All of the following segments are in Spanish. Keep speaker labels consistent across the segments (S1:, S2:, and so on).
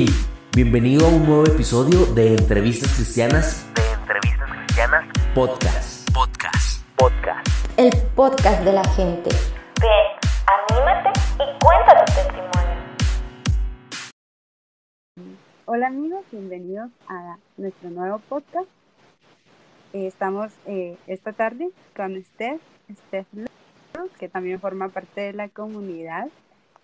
S1: Hey, bienvenido a un nuevo episodio de Entrevistas Cristianas. De Entrevistas Cristianas Podcast. Podcast. Podcast.
S2: El podcast de la gente.
S3: Ven, anímate y cuenta tu testimonio.
S4: Hola amigos, bienvenidos a nuestro nuevo podcast. Eh, estamos eh, esta tarde con Steph, Steph Luz, que también forma parte de la comunidad.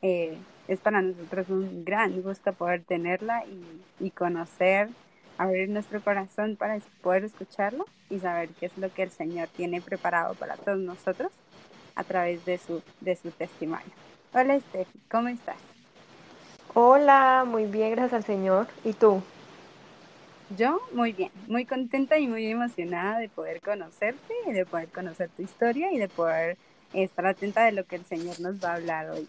S4: Eh, es para nosotros un gran gusto poder tenerla y, y, conocer, abrir nuestro corazón para poder escucharlo y saber qué es lo que el Señor tiene preparado para todos nosotros a través de su, de su testimonio. Hola Steffi, ¿cómo estás?
S5: Hola, muy bien, gracias al Señor. ¿Y tú?
S4: Yo muy bien, muy contenta y muy emocionada de poder conocerte y de poder conocer tu historia y de poder estar atenta de lo que el Señor nos va a hablar hoy.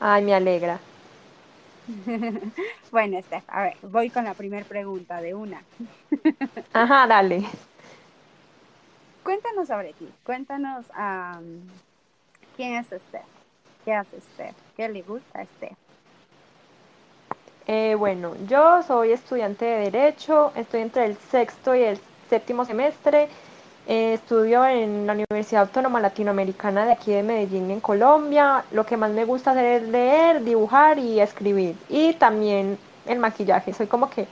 S5: Ay, me alegra.
S4: bueno, Steph, a ver, voy con la primera pregunta de una.
S5: Ajá, dale.
S4: Cuéntanos sobre ti, cuéntanos um, quién es Steph, qué hace Steph, qué le gusta a Steph.
S5: Eh, bueno, yo soy estudiante de Derecho, estoy entre el sexto y el séptimo semestre. Eh, estudio en la Universidad Autónoma Latinoamericana de aquí de Medellín, en Colombia. Lo que más me gusta hacer es leer, dibujar y escribir. Y también el maquillaje. Soy como que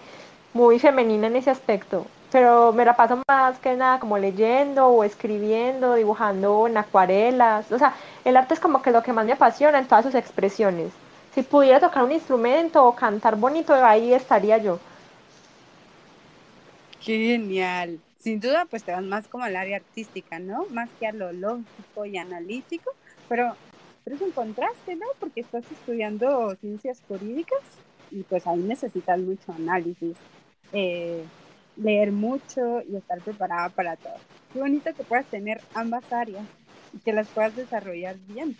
S5: muy femenina en ese aspecto. Pero me la paso más que nada como leyendo o escribiendo, dibujando en acuarelas. O sea, el arte es como que lo que más me apasiona en todas sus expresiones. Si pudiera tocar un instrumento o cantar bonito, ahí estaría yo.
S4: Qué genial. Sin duda, pues te vas más como al área artística, ¿no? Más que a lo lógico y analítico, pero, pero es un contraste, ¿no? Porque estás estudiando ciencias jurídicas y pues ahí necesitas mucho análisis, eh, leer mucho y estar preparada para todo. Qué bonito que puedas tener ambas áreas y que las puedas desarrollar bien.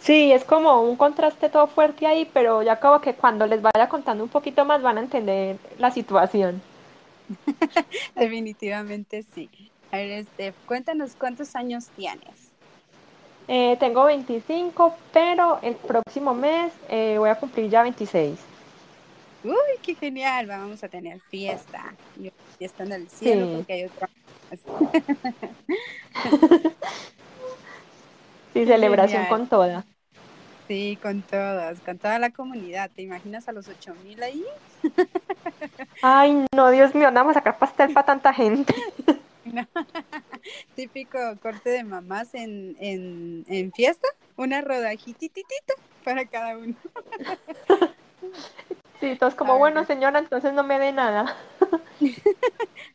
S5: Sí, es como un contraste todo fuerte ahí, pero ya como que cuando les vaya contando un poquito más van a entender la situación.
S4: Definitivamente sí. A ver, Steph, cuéntanos cuántos años tienes.
S5: Eh, tengo 25, pero el próximo mes eh, voy a cumplir ya 26.
S4: Uy, qué genial, vamos a tener fiesta. Y fiesta en el cielo sí. porque hay otro.
S5: sí, celebración genial. con toda.
S4: Sí, con todas, con toda la comunidad. ¿Te imaginas a los 8000 ahí?
S5: Ay, no, Dios mío, vamos a sacar pastel para tanta gente.
S4: No. Típico corte de mamás en, en, en fiesta, una rodajititita para cada uno.
S5: Sí, todos como, bueno, señora, entonces no me dé nada.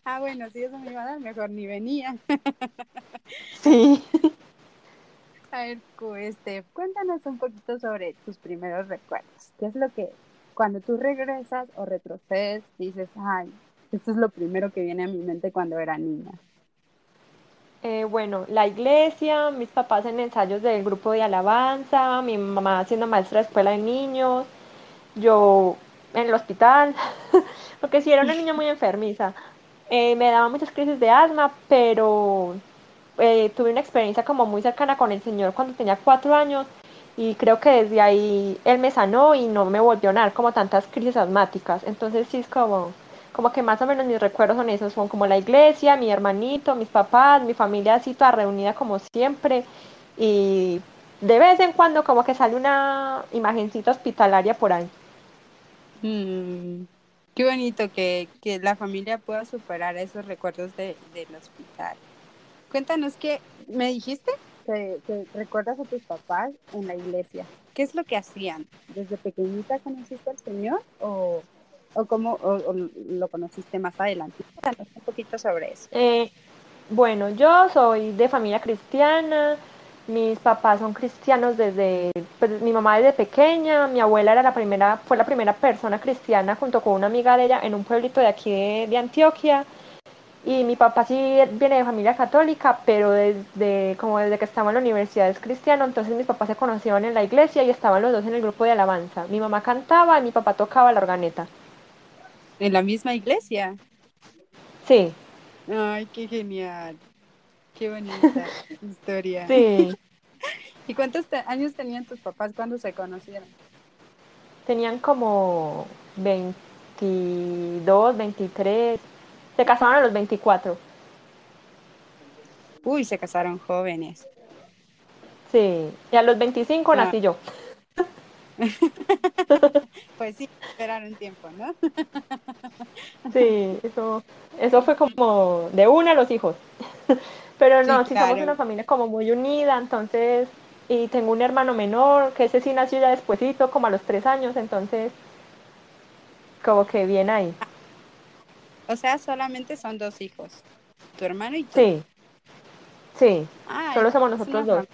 S4: ah, bueno, si eso me iba a dar, mejor ni venía.
S5: Sí.
S4: A ver, este, cuéntanos un poquito sobre tus primeros recuerdos. ¿Qué es lo que cuando tú regresas o retrocedes dices, ay, esto es lo primero que viene a mi mente cuando era niña?
S5: Eh, bueno, la iglesia, mis papás en ensayos del grupo de alabanza, mi mamá siendo maestra de escuela de niños, yo en el hospital, porque sí era una niña muy enfermiza. Eh, me daba muchas crisis de asma, pero eh, tuve una experiencia como muy cercana con el Señor cuando tenía cuatro años y creo que desde ahí Él me sanó y no me volvió a dar como tantas crisis asmáticas. Entonces sí es como, como que más o menos mis recuerdos son esos, son como la iglesia, mi hermanito, mis papás, mi familia así toda reunida como siempre y de vez en cuando como que sale una imagencita hospitalaria por ahí.
S4: Mm, qué bonito que, que, la familia pueda superar esos recuerdos de, del hospital. Cuéntanos que me dijiste que, recuerdas a tus papás en la iglesia. ¿Qué es lo que hacían? ¿Desde pequeñita conociste al Señor o, o cómo o, lo conociste más adelante? Cuéntanos un poquito sobre eso.
S5: Eh, bueno, yo soy de familia cristiana. Mis papás son cristianos desde, pues, mi mamá desde pequeña, mi abuela era la primera, fue la primera persona cristiana junto con una amiga de ella en un pueblito de aquí de Antioquia. Y mi papá sí viene de familia católica, pero desde, como desde que estaba en la universidad es cristiano, entonces mis papás se conocieron en la iglesia y estaban los dos en el grupo de alabanza. Mi mamá cantaba y mi papá tocaba la organeta.
S4: ¿En la misma iglesia?
S5: Sí.
S4: Ay, qué genial. Qué bonita historia.
S5: Sí.
S4: ¿Y cuántos te años tenían tus papás cuando se conocieron?
S5: tenían como 22, 23, se casaban a los 24.
S4: Uy, se casaron jóvenes.
S5: Sí, y a los 25
S4: Ah.
S5: nací yo.
S4: Pues sí, esperaron tiempo, ¿no?
S5: Sí, eso, eso fue como de una a los hijos. Pero no,
S4: Sí,
S5: sí somos una familia como muy unida, entonces, y tengo un hermano menor, que ese sí nació ya despuesito, como a los tres años, entonces, como que bien ahí.
S4: O sea, solamente son dos hijos. Tu hermano y tú.
S5: Sí, sí, solo somos nosotros dos.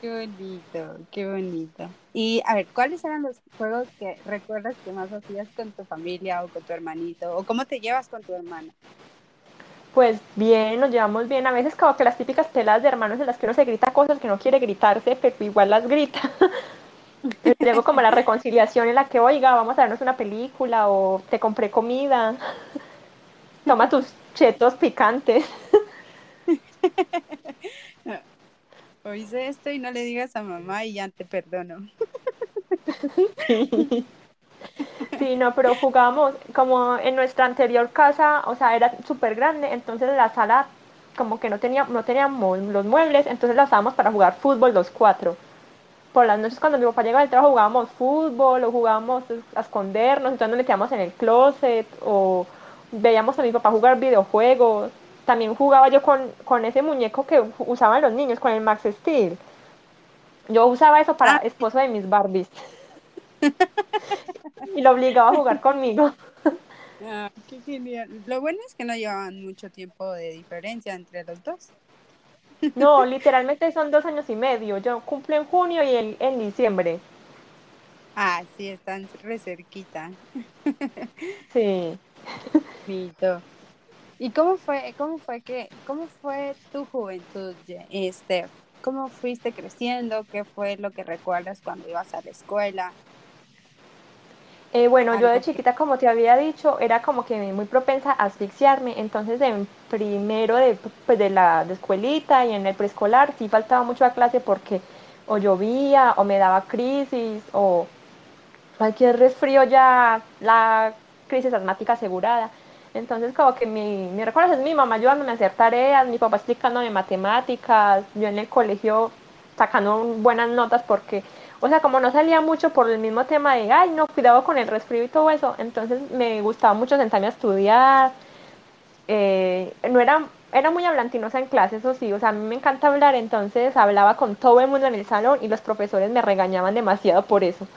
S4: Qué bonito, qué bonito. Y a ver, ¿cuáles eran los juegos que recuerdas que más hacías con tu familia o con tu hermanito? ¿O cómo te llevas con tu hermano?
S5: Pues bien, nos llevamos bien. A veces como que las típicas peladas de hermanos en las que uno se grita cosas que no quiere gritarse, pero igual las grita. Luego como la reconciliación en la que, oiga, vamos a vernos una película o te compré comida, toma tus chetos picantes.
S4: O hice esto y no le digas a mamá y ya te perdono.
S5: Sí. Sí, no, pero jugábamos como en nuestra anterior casa, o sea, era súper grande, entonces la sala como que no tenía, no teníamos los muebles, entonces la usábamos para jugar fútbol los cuatro. Por las noches cuando mi papá llegaba del trabajo jugábamos fútbol o jugábamos a escondernos, entonces nos metíamos en el closet o veíamos a mi papá jugar videojuegos. También jugaba yo con, con ese muñeco que usaban los niños, con el Max Steel. Yo usaba eso para
S4: Ah.
S5: esposo de mis Barbies. y lo obligaba a jugar conmigo.
S4: Ah, qué genial. Lo bueno es que no llevaban mucho tiempo de diferencia entre los dos.
S5: No, literalmente son dos años y medio. Yo cumplo en junio y él en diciembre.
S4: Ah, sí, están re cerquita.
S5: Sí.
S4: ¿Y cómo fue, cómo fue que, cómo fue tu juventud, Steph? ¿Cómo fuiste creciendo? ¿Qué fue lo que recuerdas cuando ibas a la escuela?
S5: Eh, bueno, yo de chiquita, como te había dicho, era como que muy propensa a asfixiarme. Entonces, en primero de, pues, de la de escuelita y en el preescolar, sí faltaba mucho a clase porque o llovía o me daba crisis o cualquier resfrío ya la crisis asmática asegurada. Entonces, como que mi, mi recuerdo es mi mamá ayudándome a hacer tareas, mi papá explicándome matemáticas, yo en el colegio sacando buenas notas porque, o sea, como no salía mucho por el mismo tema de, ay, no, cuidado con el resfrío y todo eso, entonces me gustaba mucho sentarme a estudiar. Eh, no era, era muy hablantinosa en clase, eso sí, o sea, a mí me encanta hablar, entonces hablaba con todo el mundo en el salón y los profesores me regañaban demasiado por eso.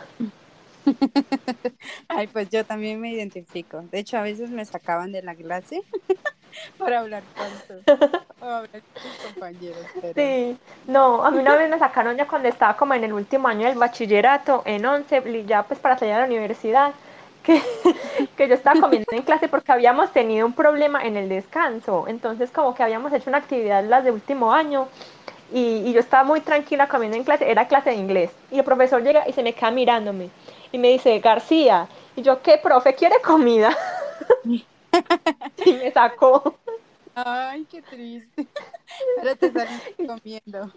S4: Ay, pues yo también me identifico. De hecho, a veces me sacaban de la clase para hablar tanto hablar con mis compañeros. Pero...
S5: Sí, no, a mí una vez me sacaron ya cuando estaba como en el último año del bachillerato, en 11, y ya pues para salir a la universidad, que, que yo estaba comiendo en clase porque habíamos tenido un problema en el descanso, entonces como que habíamos hecho una actividad las de último año y, y yo estaba muy tranquila comiendo en clase, era clase de inglés, y el profesor llega y se me queda mirándome y me dice, García, y yo, ¿qué, profe? ¿Quiere comida? y me sacó.
S4: Ay, qué triste. Pero te saliste comiendo.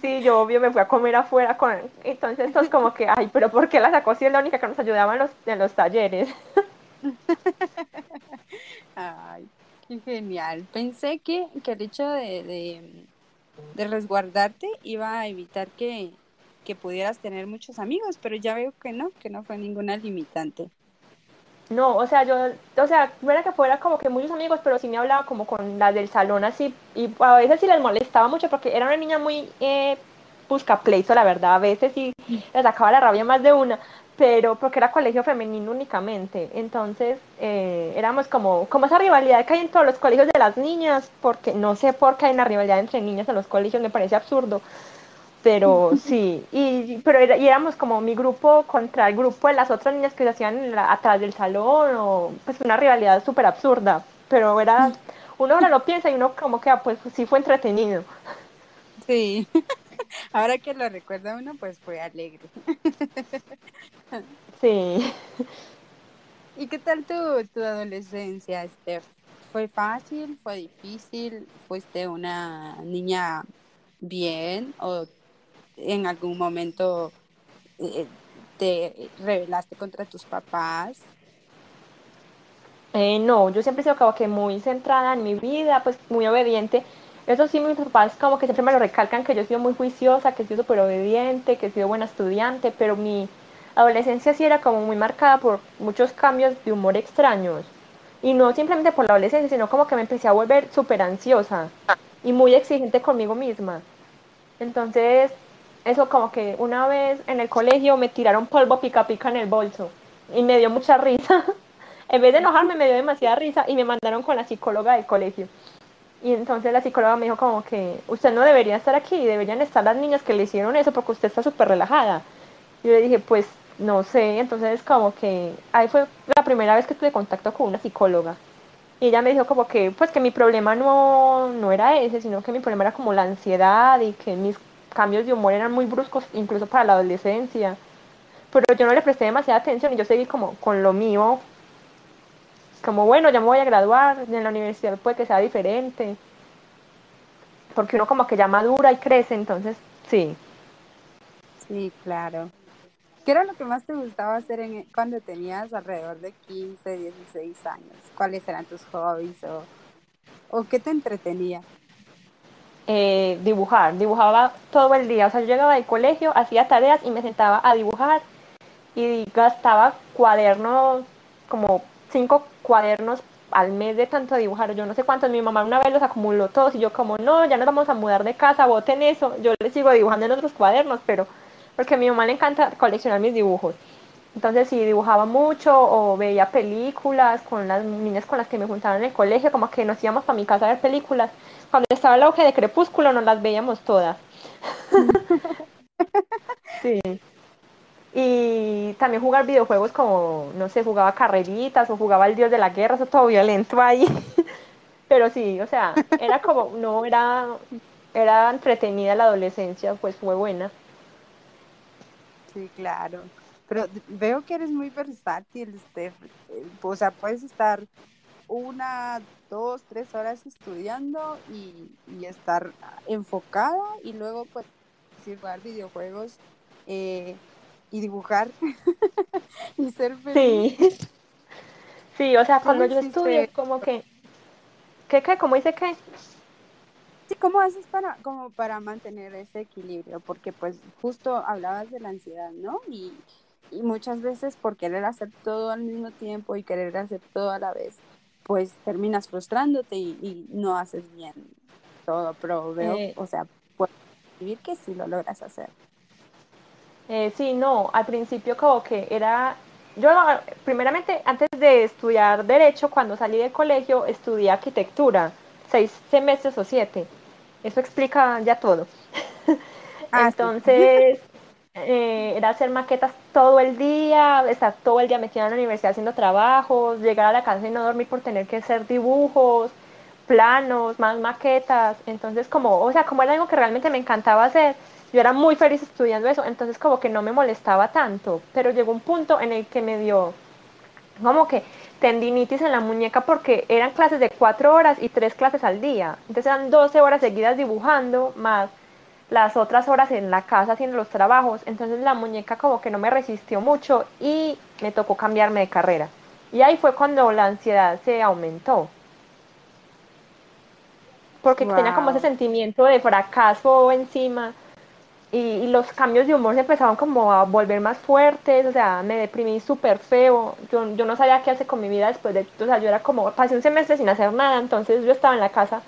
S5: Sí, yo obvio me fui a comer afuera con entonces todos como que, ay, pero ¿por qué la sacó si es la única que nos ayudaba en los, en los talleres?
S4: Ay, qué genial. Pensé que, que el hecho de, de, de resguardarte iba a evitar que, que pudieras tener muchos amigos, pero ya veo que no, que no fue ninguna limitante.
S5: No, o sea, yo, o sea, no era que fuera como que muchos amigos, pero sí me hablaba como con las del salón así, y a veces sí les molestaba mucho porque era una niña muy eh, busca pleito, la verdad, a veces sí le sacaba la rabia más de una, pero porque era colegio femenino únicamente, entonces eh, éramos como, como esa rivalidad que hay en todos los colegios de las niñas, porque no sé por qué hay una rivalidad entre niñas en los colegios, me parece absurdo, pero sí, y, pero era- y éramos como mi grupo contra el grupo de las otras niñas que se hacían la- atrás del salón, o pues una rivalidad súper absurda, pero era, uno ahora lo piensa y uno como que, ah, pues sí fue entretenido.
S4: Sí. Ahora que lo recuerda uno, pues fue alegre.
S5: Sí.
S4: ¿Y qué tal tu, tu adolescencia, Steph? ¿Fue fácil? ¿Fue difícil? ¿Fuiste una niña bien o en algún momento eh, te rebelaste contra tus papás?
S5: Eh, no, yo siempre he sido como que muy centrada en mi vida, pues muy obediente. Eso sí, mis papás como que siempre me lo recalcan, que yo he sido muy juiciosa, que he sido súper obediente, que he sido buena estudiante, pero mi adolescencia sí era como muy marcada por muchos cambios de humor extraños. Y no simplemente por la adolescencia, sino como que me empecé a volver súper ansiosa y muy exigente conmigo misma. Entonces, eso como que una vez en el colegio me tiraron polvo pica pica en el bolso y me dio mucha risa. en vez de enojarme me dio demasiada risa y me mandaron con la psicóloga del colegio. Y entonces la psicóloga me dijo como que usted no debería estar aquí, deberían estar las niñas que le hicieron eso porque usted está súper relajada. Yo le dije, pues no sé, entonces como que ahí fue la primera vez que tuve contacto con una psicóloga. Y ella me dijo como que, pues que mi problema no, no era ese, sino que mi problema era como la ansiedad y que mis cambios de humor eran muy bruscos, incluso para la adolescencia. Pero yo no le presté demasiada atención y yo seguí como con lo mío. Como bueno, ya me voy a graduar, en la universidad puede que sea diferente. Porque uno como que ya madura y crece, entonces sí.
S4: Sí, claro. ¿Qué era lo que más te gustaba hacer en, cuando tenías alrededor de 15, 16 años? ¿Cuáles eran tus hobbies o qué te entretenía?
S5: Eh, dibujar, dibujaba todo el día, o sea, yo llegaba del colegio, hacía tareas y me sentaba a dibujar. Y gastaba cuadernos, como cinco cuadernos al mes de tanto dibujar, yo no sé cuántos, mi mamá una vez los acumuló todos y yo como, no, ya nos vamos a mudar de casa, voten eso, yo le sigo dibujando en otros cuadernos, pero porque a mi mamá le encanta coleccionar mis dibujos. Entonces sí, dibujaba mucho o veía películas con las niñas con las que me juntaba en el colegio, como que nos íbamos para mi casa a ver películas. Cuando estaba el auge de Crepúsculo nos las veíamos todas. sí. Y también jugar videojuegos como, no sé, jugaba carreritas o jugaba el Dios de la Guerra, eso todo violento ahí. Pero sí, o sea, era como, no era, era entretenida la adolescencia, pues fue buena.
S4: Sí, claro. Pero veo que eres muy versátil, Steph. Eh, o sea, puedes estar una, dos, tres horas estudiando y, y estar enfocada y luego pues jugar videojuegos eh, y dibujar y ser feliz.
S5: Sí. Sí, o sea, cuando yo estudio, como que... ¿Qué, qué? ¿Cómo dice qué?
S4: Sí, ¿cómo haces para, como para mantener ese equilibrio? Porque pues justo hablabas de la ansiedad, ¿no? Y, y muchas veces por querer hacer todo al mismo tiempo y querer hacer todo a la vez, pues terminas frustrándote y, y no haces bien todo, pero veo, eh, o sea, puedes vivir que sí lo logras hacer.
S5: Eh, sí, no, al principio como que era, yo primeramente antes de estudiar derecho, cuando salí del colegio, estudié arquitectura, seis semestres o siete, eso explica ya todo. Ah, Entonces, eh, era hacer maquetas todo el día, estar todo el día metida en la universidad haciendo trabajos, llegar a la casa y no dormir por tener que hacer dibujos, planos, más maquetas. Entonces, como, o sea, como era algo que realmente me encantaba hacer, yo era muy feliz estudiando eso, entonces como que no me molestaba tanto, pero llegó un punto en el que me dio como que tendinitis en la muñeca porque eran clases de cuatro horas y tres clases al día. Entonces eran 12 horas seguidas dibujando, más las otras horas en la casa haciendo los trabajos. Entonces la muñeca como que no me resistió mucho y me tocó cambiarme de carrera. Y ahí fue cuando la ansiedad se aumentó. Porque tenía como ese sentimiento de fracaso encima y, los cambios de humor se empezaban como a volver más fuertes, o sea, me deprimí súper feo, yo, yo no sabía qué hacer con mi vida después de, o sea, yo era como, pasé un semestre sin hacer nada, entonces yo estaba en la casa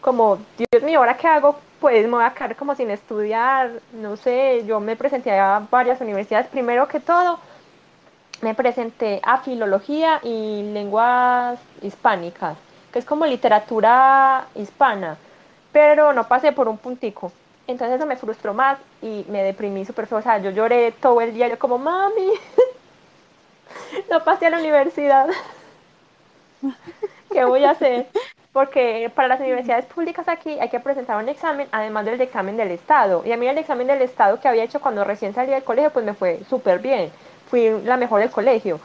S5: como, Dios mío, ¿ahora qué hago? Pues me voy a quedar como sin estudiar, no sé, yo me presenté a varias universidades, primero que todo, me presenté a filología y lenguas hispánicas, que es como literatura hispana, pero no pasé por un puntico. Entonces eso me frustró más y me deprimí súper feo. O sea, yo lloré todo el día, yo como, mami, no pasé a la universidad. ¿Qué voy a hacer? Porque para las universidades públicas aquí hay que presentar un examen, además del examen del Estado. Y a mí el examen del Estado que había hecho cuando recién salí del colegio, pues me fue súper bien. Fui la mejor del colegio.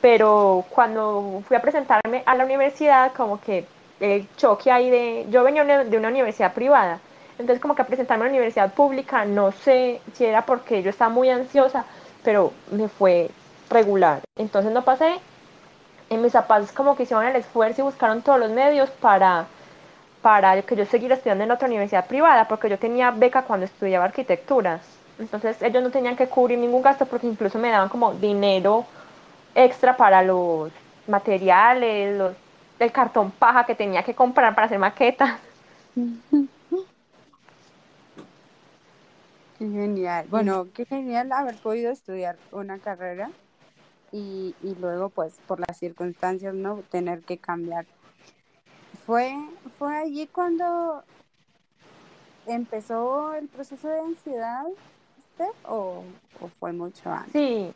S5: Pero cuando fui a presentarme a la universidad, como que el choque ahí de... Yo venía de una universidad privada Entonces como que a presentarme a la universidad pública, no sé si era porque yo estaba muy ansiosa, pero me fue regular. Entonces no pasé. En mis zapatos como que hicieron el esfuerzo y buscaron todos los medios para, para que yo siguiera estudiando en otra universidad privada, porque yo tenía beca cuando estudiaba arquitectura. Entonces ellos no tenían que cubrir ningún gasto porque incluso me daban como dinero extra para los materiales, los, el cartón paja que tenía que comprar para hacer maquetas.
S4: Qué genial. Bueno, qué genial haber podido estudiar una carrera y, y luego, pues, por las circunstancias, ¿no? Tener que cambiar. ¿Fue, fue allí cuando empezó el proceso de ansiedad, Steph, o, o fue mucho antes?
S5: Sí,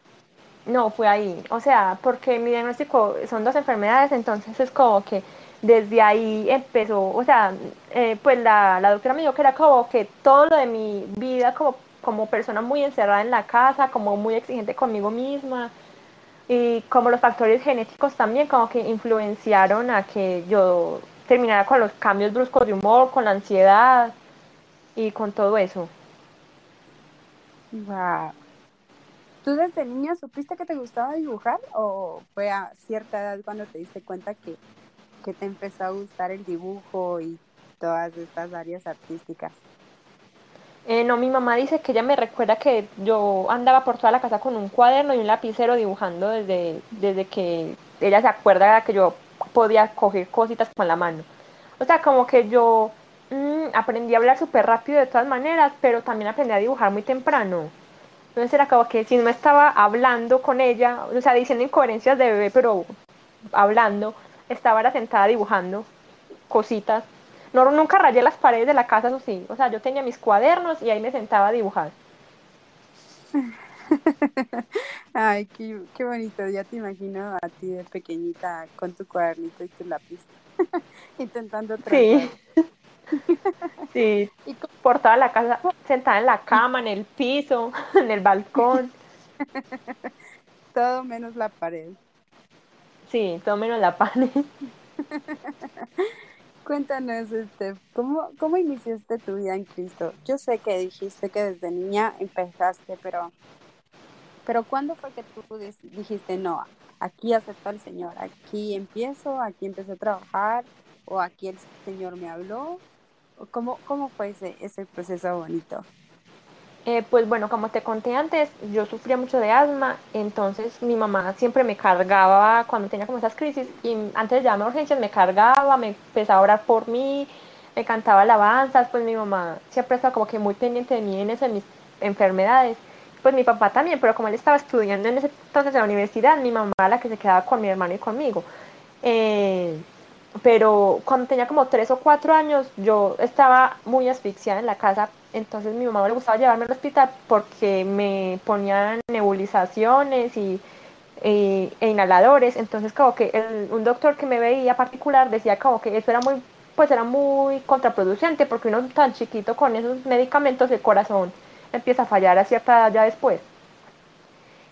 S5: no, fue ahí. O sea, porque mi diagnóstico son dos enfermedades, entonces es como que desde ahí empezó, o sea, eh, pues la, la, doctora me dijo que era como que todo lo de mi vida como, como persona muy encerrada en la casa, como muy exigente conmigo misma, y como los factores genéticos también como que influenciaron a que yo terminara con los cambios bruscos de humor, con la ansiedad y con todo eso.
S4: Wow. ¿Tú desde niña supiste que te gustaba dibujar o fue a cierta edad cuando te diste cuenta que, que te empezó a gustar el dibujo y todas estas áreas artísticas?
S5: Eh, no, mi mamá dice que ella me recuerda que yo andaba por toda la casa con un cuaderno y un lapicero dibujando desde, desde que ella se acuerda que yo podía coger cositas con la mano. O sea, como que yo mmm, aprendí a hablar súper rápido de todas maneras, pero también aprendí a dibujar muy temprano. Entonces era como que si no estaba hablando con ella, o sea, diciendo incoherencias de bebé, pero hablando, estaba sentada dibujando cositas. No, nunca rayé las paredes de la casa, eso sí. O sea, yo tenía mis cuadernos y ahí me sentaba a dibujar.
S4: Ay, qué, qué bonito. Ya te imagino a ti de pequeñita con tu cuadernito y tu lápiz. Intentando trazar.
S5: Sí. Sí, por toda la casa, sentada en la cama, en el piso, en el balcón.
S4: Todo menos la pared.
S5: Sí, todo menos la pared.
S4: Cuéntanos, este, ¿cómo, ¿cómo iniciaste tu vida en Cristo? Yo sé que dijiste que desde niña empezaste, pero, pero ¿cuándo fue que tú dijiste, no, aquí acepto al Señor, aquí empiezo, aquí empecé a trabajar, o aquí el Señor me habló? ¿Cómo, cómo fue ese, ese proceso bonito?
S5: Eh, pues bueno, como te conté antes, yo sufría mucho de asma, entonces mi mamá siempre me cargaba cuando tenía como esas crisis y antes de llamarme a urgencias me cargaba, me empezaba a orar por mí, me cantaba alabanzas, pues mi mamá siempre estaba como que muy pendiente de mí en esas mis enfermedades, pues mi papá también, pero como él estaba estudiando en ese entonces en la universidad, mi mamá la que se quedaba con mi hermano y conmigo. Eh, pero cuando tenía como tres o cuatro años yo estaba muy asfixiada en la casa, entonces mi mamá le gustaba llevarme al hospital porque me ponían nebulizaciones y, e inhaladores, entonces como que el, un doctor que me veía particular decía como que eso era muy, pues era muy contraproducente porque uno tan chiquito con esos medicamentos el corazón empieza a fallar a cierta edad ya después.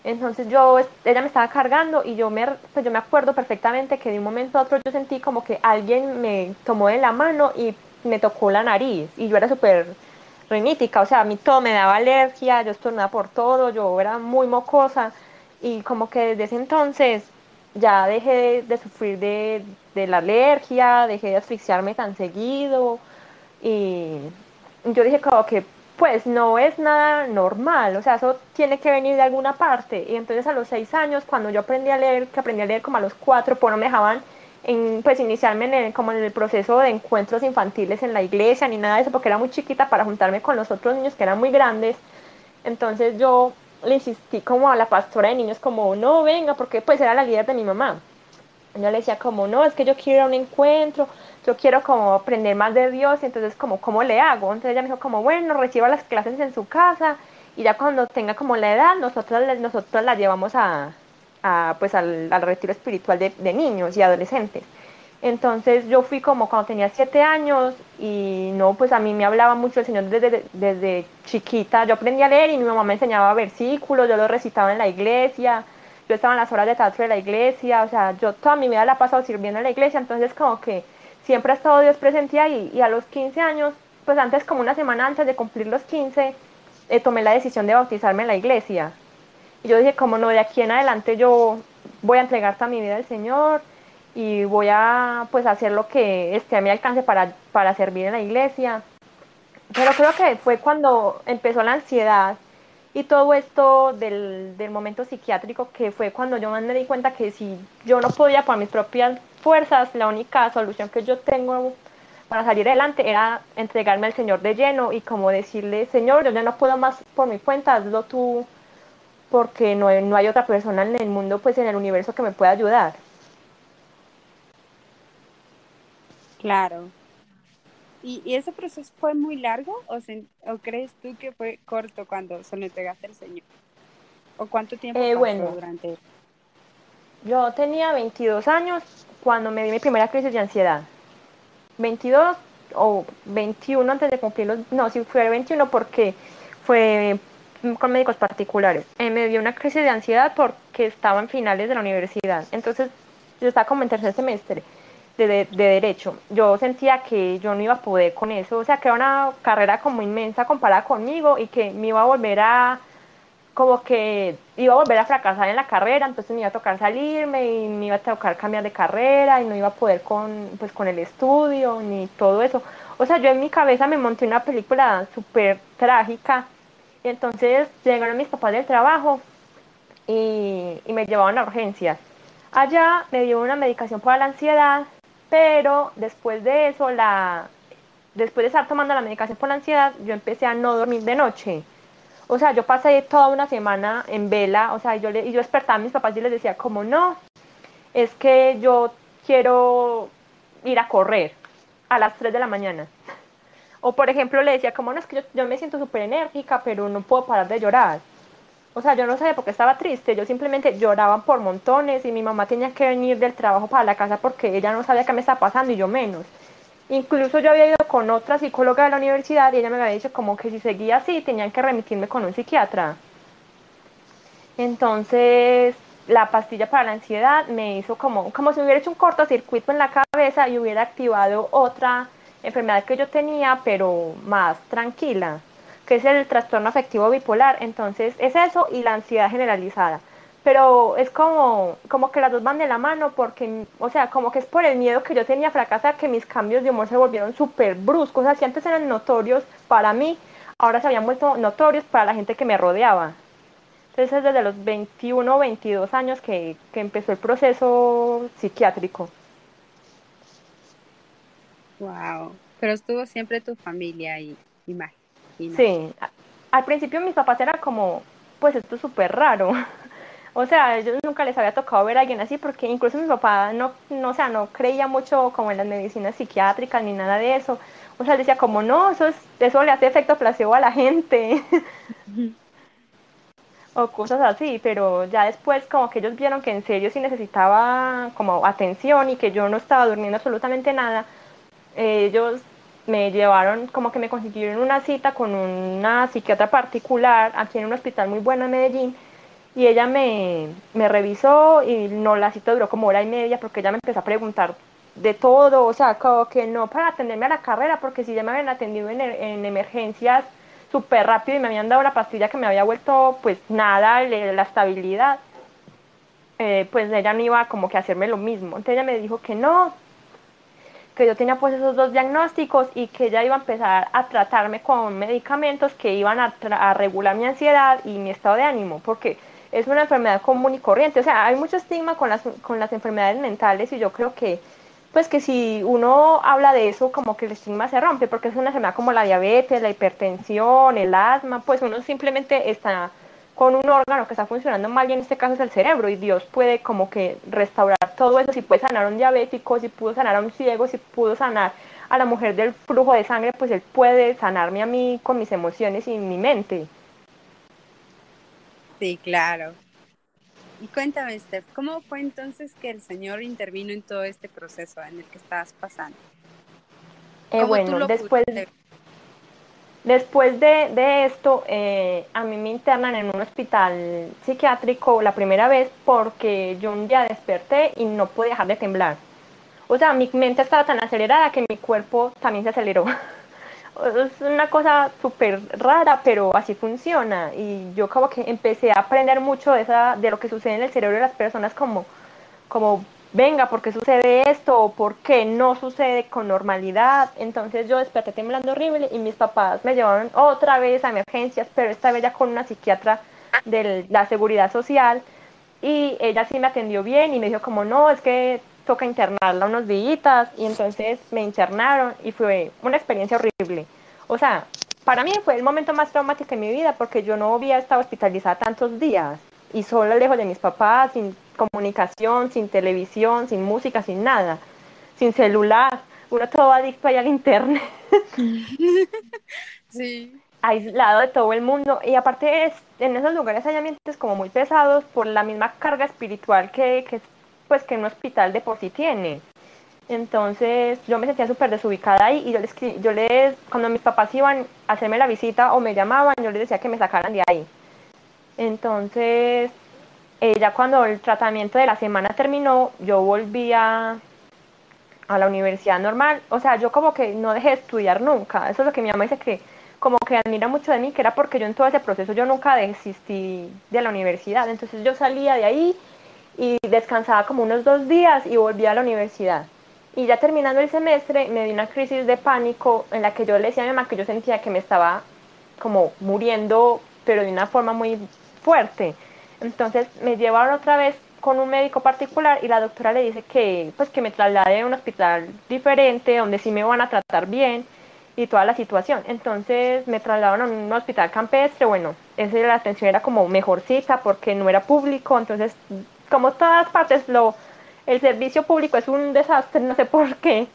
S5: Entonces yo, ella me estaba cargando y yo me, pues yo me acuerdo perfectamente que de un momento a otro yo sentí como que alguien me tomó de la mano y me tocó la nariz y yo era súper rinítica, o sea, a mí todo me daba alergia, yo estornudaba por todo, yo era muy mocosa y como que desde ese entonces ya dejé de, sufrir de, de la alergia, dejé de asfixiarme tan seguido y yo dije como que pues no es nada normal, o sea, eso tiene que venir de alguna parte. Y entonces a los seis años, cuando yo aprendí a leer, que aprendí a leer como a los cuatro, pues no me dejaban en, pues iniciarme en el, como en el proceso de encuentros infantiles en la iglesia ni nada de eso, porque era muy chiquita para juntarme con los otros niños que eran muy grandes. Entonces yo le insistí como a la pastora de niños como, no, venga, porque pues era la líder de mi mamá. Yo le decía como, no, es que yo quiero ir a un encuentro, yo quiero como aprender más de Dios, y entonces como, ¿cómo le hago? Entonces ella me dijo como, bueno, reciba las clases en su casa, y ya cuando tenga como la edad, nosotros, nosotros la llevamos a, a pues al, retiro espiritual de, de, niños y adolescentes. Entonces yo fui como cuando tenía siete años y no, pues a mí me hablaba mucho el Señor desde, desde chiquita. Yo aprendí a leer y mi mamá me enseñaba versículos, yo los recitaba en la iglesia, yo estaba en las horas de teatro de la iglesia, o sea, yo toda mi vida la he pasado sirviendo en la iglesia, entonces como que siempre ha estado Dios presente ahí y a los 15 años pues antes, como una semana antes de cumplir los 15, eh, tomé la decisión de bautizarme en la iglesia. Yo dije, como no, de aquí en adelante yo voy a entregar toda mi vida al Señor y voy a pues hacer lo que esté a mi alcance para, para servir en la iglesia. Pero creo que fue cuando empezó la ansiedad y todo esto del, del momento psiquiátrico, que fue cuando yo me di cuenta que si yo no podía por mis propias fuerzas, la única solución que yo tengo para salir adelante era entregarme al Señor de lleno y como decirle, Señor, yo ya no puedo más por mi cuenta, hazlo tú, porque no, no hay otra persona en el mundo, pues en el universo que me pueda ayudar.
S4: Claro. ¿Y, y ese proceso fue muy largo o, se- o crees tú que fue corto cuando se lo entregaste al Señor? ¿O cuánto tiempo
S5: Eh,
S4: pasó
S5: bueno.
S4: durante
S5: Yo tenía 22 años cuando me di mi primera crisis de ansiedad. 22 o 21 antes de cumplir los... No, sí fue 21 porque fue con médicos particulares. Eh, me dio una crisis de ansiedad porque estaba en finales de la universidad. Entonces yo estaba como en tercer semestre de, de- de derecho. Yo sentía que yo no iba a poder con eso. O sea, que era una carrera como inmensa comparada conmigo y que me iba a volver a como que iba a volver a fracasar en la carrera, entonces me iba a tocar salirme y me iba a tocar cambiar de carrera y no iba a poder con, pues, con el estudio ni todo eso. O sea, yo en mi cabeza me monté una película súper trágica y entonces llegaron mis papás del trabajo y, me llevaban a urgencias. Allá me dio una medicación para la ansiedad, pero después de eso, la, después de estar tomando la medicación por la ansiedad, yo empecé a no dormir de noche. O sea, yo pasé toda una semana en vela, o sea, yo le, y yo despertaba a mis papás y les decía, como no, es que yo quiero ir a correr a las 3 de la mañana. O por ejemplo le decía, como no, es que yo, yo me siento súper enérgica, pero no puedo parar de llorar. O sea, yo no sabía por qué estaba triste, yo simplemente lloraba por montones y mi mamá tenía que venir del trabajo para la casa porque ella no sabía qué me estaba pasando y yo menos. Incluso yo había ido con otra psicóloga de la universidad y ella me había dicho como que si seguía así tenían que remitirme con un psiquiatra. Entonces, la pastilla para la ansiedad me hizo como, como si me hubiera hecho un cortocircuito en la cabeza y hubiera activado otra enfermedad que yo tenía, pero más tranquila, que es el trastorno afectivo bipolar. Entonces, es eso y la ansiedad generalizada. Pero es como, como que las dos van de la mano porque, o sea, como que es por el miedo que yo tenía a fracasar que mis cambios de humor se volvieron súper bruscos. O sea, si antes eran notorios para mí, ahora se habían vuelto notorios para la gente que me rodeaba. Entonces es desde los 21 o 22 años que, que empezó el proceso psiquiátrico.
S4: Wow. Pero estuvo siempre tu familia ahí, imagina.
S5: Sí, al principio mis papás eran como, pues esto es súper raro. O sea, ellos nunca les había tocado ver a alguien así porque incluso mi papá no, no, o sea, no creía mucho como en las medicinas psiquiátricas ni nada de eso. O sea, decía como, no, eso, es, eso le hace efecto placebo a la gente. o cosas así, pero ya después como que ellos vieron que en serio sí necesitaba como atención y que yo no estaba durmiendo absolutamente nada, ellos me llevaron, como que me consiguieron una cita con una psiquiatra particular aquí en un hospital muy bueno en Medellín y ella me, me revisó y no, la cita duró como hora y media porque ella me empezó a preguntar de todo, o sea, como que no para atenderme a la carrera, porque si ya me habían atendido en, en emergencias súper rápido y me habían dado la pastilla que me había vuelto pues nada, la estabilidad, eh, pues ella no iba como que a hacerme lo mismo. Entonces ella me dijo que no, que yo tenía pues esos dos diagnósticos y que ella iba a empezar a tratarme con medicamentos que iban a, a regular mi ansiedad y mi estado de ánimo, porque es una enfermedad común y corriente. O sea, hay mucho estigma con las, con las enfermedades mentales y yo creo que pues que si uno habla de eso, como que el estigma se rompe, porque es una enfermedad como la diabetes, la hipertensión, el asma, pues uno simplemente está con un órgano que está funcionando mal y en este caso es el cerebro y Dios puede como que restaurar todo eso, si puede sanar a un diabético, si pudo sanar a un ciego, si pudo sanar a la mujer del flujo de sangre, pues él puede sanarme a mí con mis emociones y mi mente.
S4: Sí, claro. Y cuéntame, Steph, ¿cómo fue entonces que el Señor intervino en todo este proceso en el que estabas pasando?
S5: Eh,
S4: ¿Cómo tú
S5: bueno, después,
S4: pudiste-
S5: después de, de esto, eh, a mí me internan en un hospital psiquiátrico la primera vez porque yo un día desperté y no pude dejar de temblar. O sea, mi mente estaba tan acelerada que mi cuerpo también se aceleró. Es una cosa súper rara, pero así funciona. Y yo como que empecé a aprender mucho de, esa, de lo que sucede en el cerebro de las personas, como, como venga, ¿por qué sucede esto? ¿O por qué no sucede con normalidad? Entonces yo desperté temblando horrible y mis papás me llevaron otra vez a emergencias, pero esta vez ya con una psiquiatra de la seguridad social y ella sí me atendió bien y me dijo como no, es que toca internarla unos días y entonces me internaron y fue una experiencia horrible. O sea, para mí fue el momento más traumático en mi vida porque yo no había estado hospitalizada tantos días y solo lejos de mis papás, sin comunicación, sin televisión, sin música, sin nada, sin celular, uno todo adicto ahí al internet.
S4: Sí.
S5: aislado de todo el mundo y aparte es, en esos lugares hay ambientes como muy pesados por la misma carga espiritual que, que pues que un hospital de por sí tiene. Entonces yo me sentía súper desubicada ahí y yo les, yo les, cuando mis papás iban a hacerme la visita o me llamaban, yo les decía que me sacaran de ahí. Entonces, eh, ya cuando el tratamiento de la semana terminó, yo volví a, la universidad normal. O sea, yo como que no dejé de estudiar nunca. Eso es lo que mi mamá dice que como que admira mucho de mí, que era porque yo en todo ese proceso yo nunca desistí de la universidad. Entonces yo salía de ahí y descansaba como unos dos días y volvía a la universidad. Y ya terminando el semestre me di una crisis de pánico en la que yo le decía a mi mamá que yo sentía que me estaba como muriendo, pero de una forma muy fuerte. Entonces me llevaron otra vez con un médico particular y la doctora le dice que pues que me traslade a un hospital diferente donde sí me van a tratar bien y toda la situación. Entonces me trasladaron a un hospital campestre, bueno, esa la atención era como mejorcita porque no era público, entonces como todas partes lo el servicio público es un desastre, no sé por qué.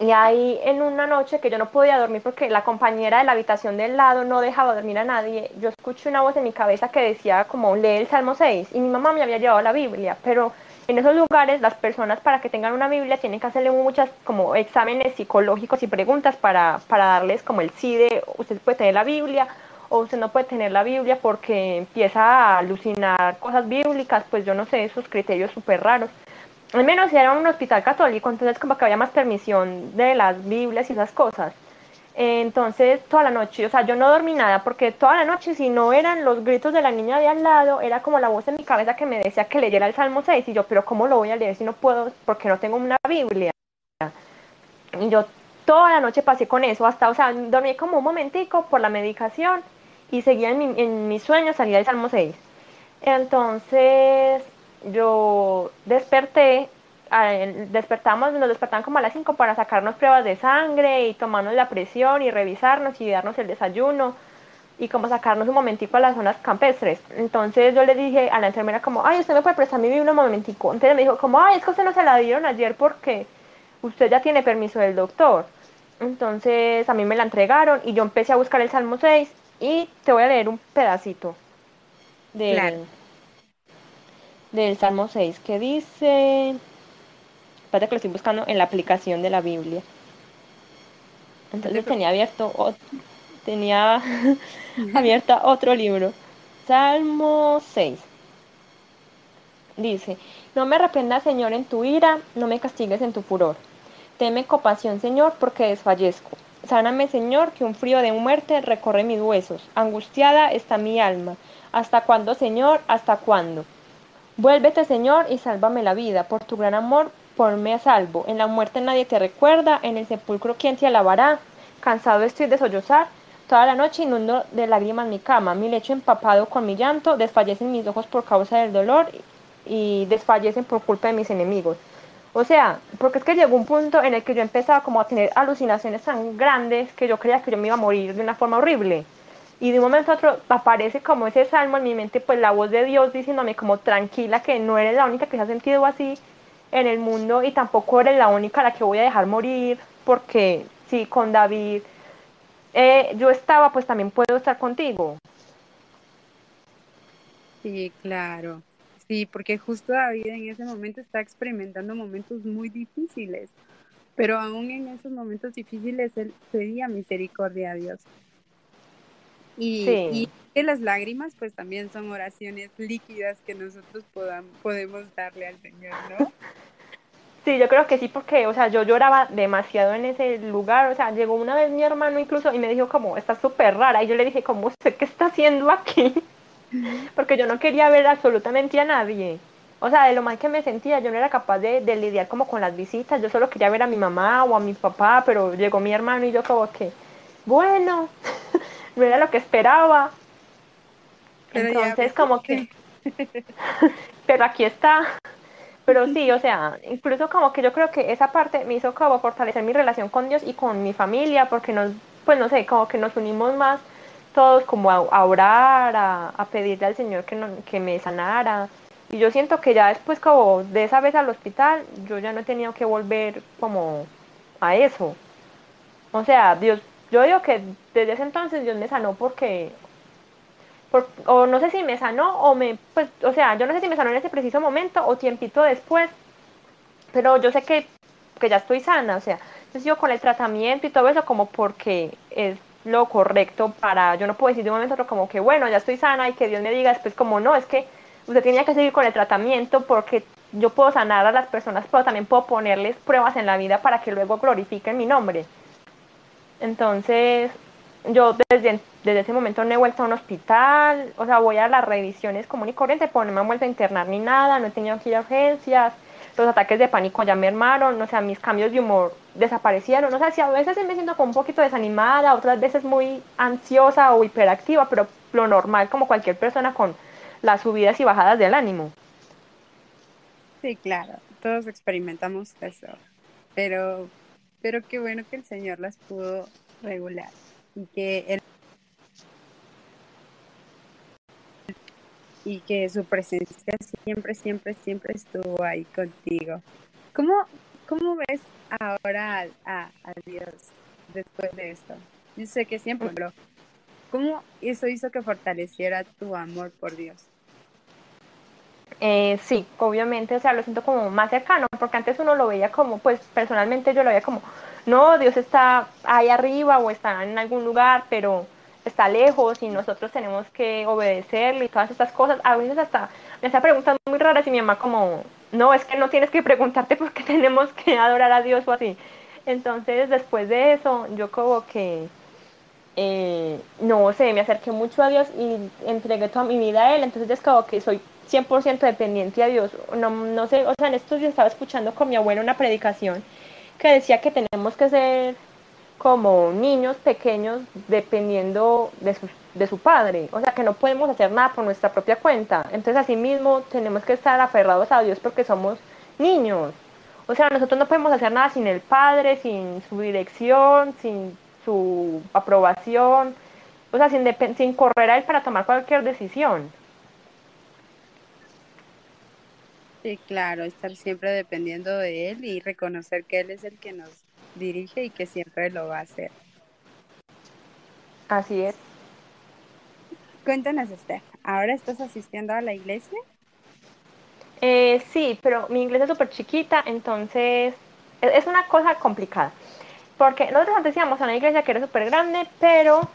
S5: Y ahí en una noche que yo no podía dormir porque la compañera de la habitación del lado no dejaba dormir a nadie, yo escuché una voz en mi cabeza que decía como lee el Salmo 6 y mi mamá me había llevado la Biblia, pero en esos lugares las personas para que tengan una Biblia tienen que hacerle muchas como exámenes psicológicos y preguntas para, para darles como el sí de usted puede tener la Biblia o usted no puede tener la Biblia porque empieza a alucinar cosas bíblicas, pues yo no sé, esos criterios súper raros. Al menos era un hospital católico, entonces como que había más permisión de las Biblias y esas cosas. Entonces, toda la noche, o sea, yo no dormí nada porque toda la noche, si no eran los gritos de la niña de al lado, era como la voz en mi cabeza que me decía que leyera el Salmo 6 y yo, pero ¿cómo lo voy a leer si no puedo? Porque no tengo una Biblia. Y yo toda la noche pasé con eso, hasta, o sea, dormí como un momentico por la medicación y seguía en, mi, en mis sueños, salía el Salmo 6. Entonces, yo desperté despertamos, nos despertaban como a las 5 para sacarnos pruebas de sangre y tomarnos la presión y revisarnos y darnos el desayuno y como sacarnos un momentico a las zonas campestres. Entonces yo le dije a la enfermera como, ay, usted me puede prestar mi Biblia un momentico. Entonces me dijo como, ay, es que usted no se la dieron ayer porque usted ya tiene permiso del doctor. Entonces a mí me la entregaron y yo empecé a buscar el Salmo 6 y te voy a leer un pedacito del, del Salmo 6 que dice... Espérate que lo estoy buscando en la aplicación de la Biblia. Entonces tenía abierto tenía abierta otro libro. Salmo 6. Dice, no me arrepiendas, Señor, en tu ira, no me castigues en tu furor. Teme compasión, Señor, porque desfallezco. Sáname, Señor, que un frío de muerte recorre mis huesos. Angustiada está mi alma. ¿Hasta cuándo, Señor? ¿Hasta cuándo? Vuélvete, Señor, y sálvame la vida. Por tu gran amor, ponme a salvo. En la muerte nadie te recuerda, en el sepulcro quién te alabará. Cansado estoy de sollozar, toda la noche inundo de lágrimas mi cama, mi lecho empapado con mi llanto, desfallecen mis ojos por causa del dolor y desfallecen por culpa de mis enemigos. O sea, porque es que llegó un punto en el que yo empezaba como a tener alucinaciones tan grandes que yo creía que yo me iba a morir de una forma horrible. Y de un momento a otro aparece como ese salmo en mi mente, pues la voz de Dios diciéndome como tranquila que no eres la única que se ha sentido así, en el mundo y tampoco eres la única a la que voy a dejar morir, porque si con David eh, yo estaba, pues también puedo estar contigo.
S4: Sí, claro. Sí, porque justo David en ese momento está experimentando momentos muy difíciles, pero aún en esos momentos difíciles él pedía misericordia a Dios. Y, y que las lágrimas pues también son oraciones líquidas que nosotros podamos, podemos darle al Señor, ¿no?
S5: Sí, yo creo que sí, porque, o sea, yo lloraba demasiado en ese lugar, o sea, llegó una vez mi hermano incluso y me dijo como, está súper rara, y yo le dije como, ¿usted qué está haciendo aquí? porque yo no quería ver absolutamente a nadie. O sea, de lo mal que me sentía, yo no era capaz de, de lidiar como con las visitas, yo solo quería ver a mi mamá o a mi papá, pero llegó mi hermano y yo como que, bueno, no era lo que esperaba.
S4: Pero
S5: Entonces,
S4: ves
S5: como que, pero aquí está. Pero sí, o sea, incluso como que yo creo que esa parte me hizo como fortalecer mi relación con Dios y con mi familia, porque nos, pues no sé, como que nos unimos más todos como a, a orar, a, a pedirle al Señor que, no- que me sanara. Y yo siento que ya después como de esa vez al hospital, yo ya no he tenido que volver como a eso. O sea, Dios, yo digo que desde ese entonces Dios me sanó porque, por- o no sé si me sanó o me, pues, o sea, yo no sé si me sanó en ese preciso momento o tiempito después, pero yo sé que, que ya estoy sana, o sea, yo sigo con el tratamiento y todo eso como porque es lo correcto para, yo no puedo decir de un momento a otro como que, bueno, ya estoy sana y que Dios me diga después como, no, es que usted tenía que seguir con el tratamiento porque yo puedo sanar a las personas, pero también puedo ponerles pruebas en la vida para que luego glorifiquen mi nombre. Entonces, yo desde, desde ese momento no he vuelto a un hospital, o sea, voy a las revisiones común y corriente, pero no me han vuelto a internar ni nada, no he tenido que ir urgencias, los ataques de pánico ya mermaron, o sea, mis cambios de humor desaparecieron, o sea, si a veces me siento como un poquito desanimada, otras veces muy ansiosa o hiperactiva, pero lo normal como cualquier persona con las subidas y bajadas del ánimo.
S4: Sí, claro, todos experimentamos eso, pero, pero qué bueno que el Señor las pudo regular y que él y que su presencia siempre, siempre, siempre estuvo ahí contigo. ¿Cómo, cómo ves ahora a, a, Dios después de esto? Yo sé que siempre, pero ¿cómo eso hizo que fortaleciera tu amor por Dios?
S5: Eh, sí, obviamente, o sea, lo siento como más cercano, porque antes uno lo veía como, pues personalmente yo lo veía como, no, Dios está ahí arriba o está en algún lugar, pero está lejos y nosotros tenemos que obedecerle y todas estas cosas. A veces hasta me hacía preguntas muy raras y mi mamá como, no, es que no tienes que preguntarte porque tenemos que adorar a Dios o así. Entonces, después de eso, yo como que, eh, no sé, me acerqué mucho a Dios y entregué toda mi vida a Él, entonces es como que soy 100% dependiente a Dios. No, no sé, o sea, en estos días estaba escuchando con mi abuela una predicación que decía que tenemos que ser como niños pequeños dependiendo de su, de su padre, o sea que no podemos hacer nada por nuestra propia cuenta, entonces así mismo tenemos que estar aferrados a Dios porque somos niños, o sea nosotros no podemos hacer nada sin el padre, sin su dirección, sin su aprobación, o sea sin, sin correr a él para tomar cualquier decisión.
S4: Sí, claro, estar siempre dependiendo de él y reconocer que él es el que nos dirige y que siempre lo va a hacer.
S5: Así es.
S4: Cuéntanos, Steph, ¿ahora estás asistiendo a la iglesia?
S5: Eh, sí, pero mi iglesia es súper chiquita, entonces es, es, una cosa complicada. Porque nosotros antes íbamos a una iglesia que era súper grande, pero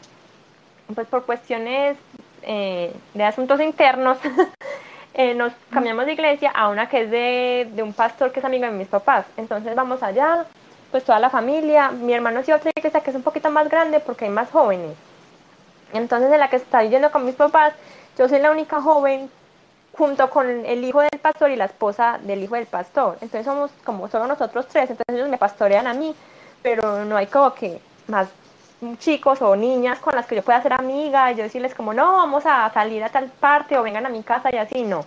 S5: pues por cuestiones eh, de asuntos internos eh, nos cambiamos de iglesia a una que es de, de, un pastor que es amigo de mis papás. Entonces vamos allá, pues toda la familia. Mi hermano sí va a otra iglesia que es un poquito más grande porque hay más jóvenes. Entonces en la que está yendo con mis papás, yo soy la única joven junto con el hijo del pastor y la esposa del hijo del pastor. Entonces somos como solo nosotros tres, entonces ellos me pastorean a mí, pero no hay como que más chicos o niñas con las que yo pueda ser amiga y yo decirles como no, vamos a salir a tal parte o vengan a mi casa y así, no.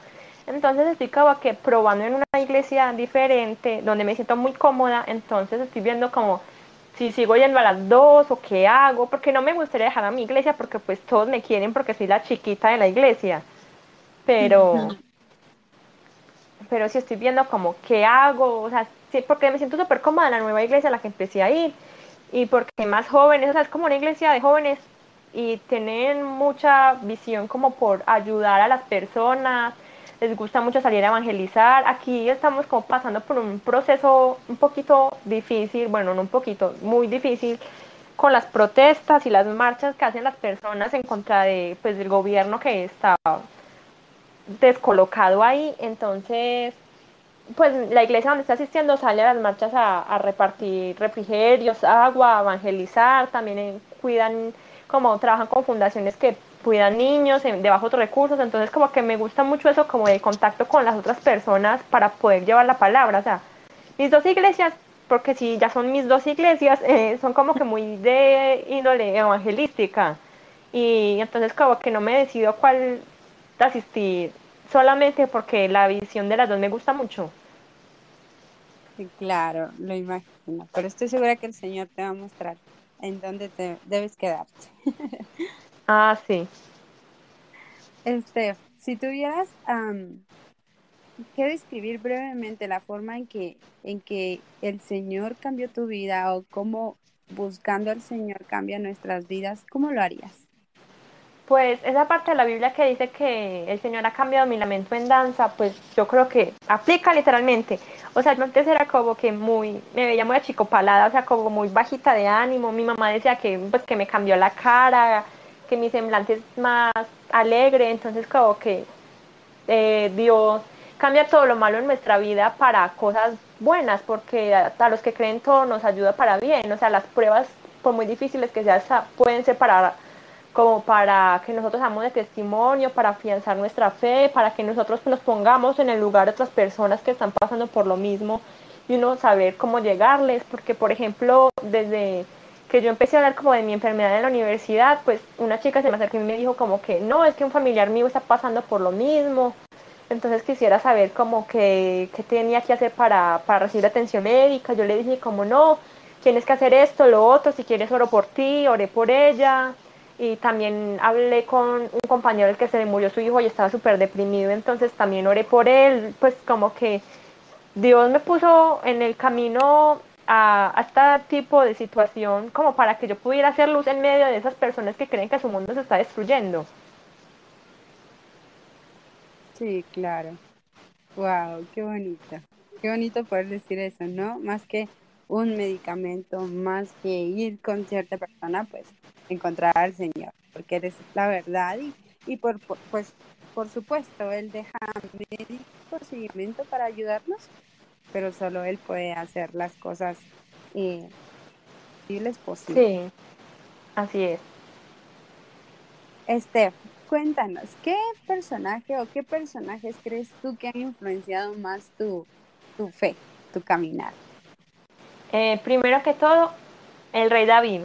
S5: Entonces estoy como que probando en una iglesia diferente, donde me siento muy cómoda, entonces estoy viendo como si sigo yendo a las dos o qué hago, porque no me gustaría dejar a mi iglesia porque pues todos me quieren porque soy la chiquita de la iglesia, pero, pero si estoy viendo como qué hago, o sea, sí, porque me siento súper cómoda en la nueva iglesia a la que empecé a ir, y porque más jóvenes, o sea, es como una iglesia de jóvenes y tienen mucha visión como por ayudar a las personas, les gusta mucho salir a evangelizar. Aquí estamos como pasando por un proceso un poquito difícil, bueno, no un poquito, muy difícil, con las protestas y las marchas que hacen las personas en contra de, pues, del gobierno que está descolocado ahí. Entonces, pues la iglesia donde está asistiendo sale a las marchas a, repartir refrigerios, agua, a evangelizar, también eh, cuidan, como trabajan con fundaciones que cuidan niños de bajos recursos, entonces como que me gusta mucho eso como de contacto con las otras personas para poder llevar la palabra, o sea, mis dos iglesias, porque si ya son mis dos iglesias, eh, son como que muy de índole evangelística, y entonces como que no me decido cuál asistir solamente porque la visión de las dos me gusta mucho.
S4: Sí, Claro, lo imagino, pero estoy segura que el Señor te va a mostrar en dónde te debes quedarte.
S5: Ah, sí.
S4: Este, si tuvieras am, que describir brevemente la forma en que, en que el Señor cambió tu vida o cómo buscando al Señor cambia nuestras vidas, ¿cómo lo harías?
S5: Pues esa parte de la Biblia que dice que el Señor ha cambiado mi lamento en danza, pues yo creo que aplica literalmente. O sea, yo antes era como que muy, me veía muy achicopalada, o sea, como muy bajita de ánimo. Mi mamá decía que, pues, que me cambió la cara, que mi semblante es más alegre, entonces como que eh, Dios cambia todo lo malo en nuestra vida para cosas buenas, porque a, a los que creen todo nos ayuda para bien. O sea, las pruebas, por muy difíciles que sean, pueden ser para como para que nosotros damos de testimonio, para afianzar nuestra fe, para que nosotros nos pongamos en el lugar de otras personas que están pasando por lo mismo y uno saber cómo llegarles, porque por ejemplo, desde que yo empecé a hablar como de mi enfermedad en la universidad, pues una chica se me acercó y me dijo como que no, es que un familiar mío está pasando por lo mismo, entonces quisiera saber como que qué tenía que hacer para, para recibir atención médica, yo le dije como no, tienes que hacer esto, lo otro, si quieres oro por ti, oré por ella, y también hablé con un compañero el que se le murió su hijo y estaba súper deprimido, entonces también oré por él, pues como que Dios me puso en el camino a, a este tipo de situación como para que yo pudiera hacer luz en medio de esas personas que creen que su mundo se está destruyendo.
S4: Sí, claro. Wow, qué bonito. Qué bonito poder decir eso, ¿no? Más que un medicamento, más que ir con cierta persona, pues encontrar al Señor, porque eres la verdad y, y por, por- pues, por supuesto, Él deja médicos seguimiento para ayudarnos, pero solo Él puede hacer las cosas eh, posibles posibles.
S5: Sí, así es.
S4: Steph, cuéntanos, ¿qué personaje o qué personajes crees tú que han influenciado más tu, tu fe, tu caminar?
S5: Eh, primero que todo, el rey David.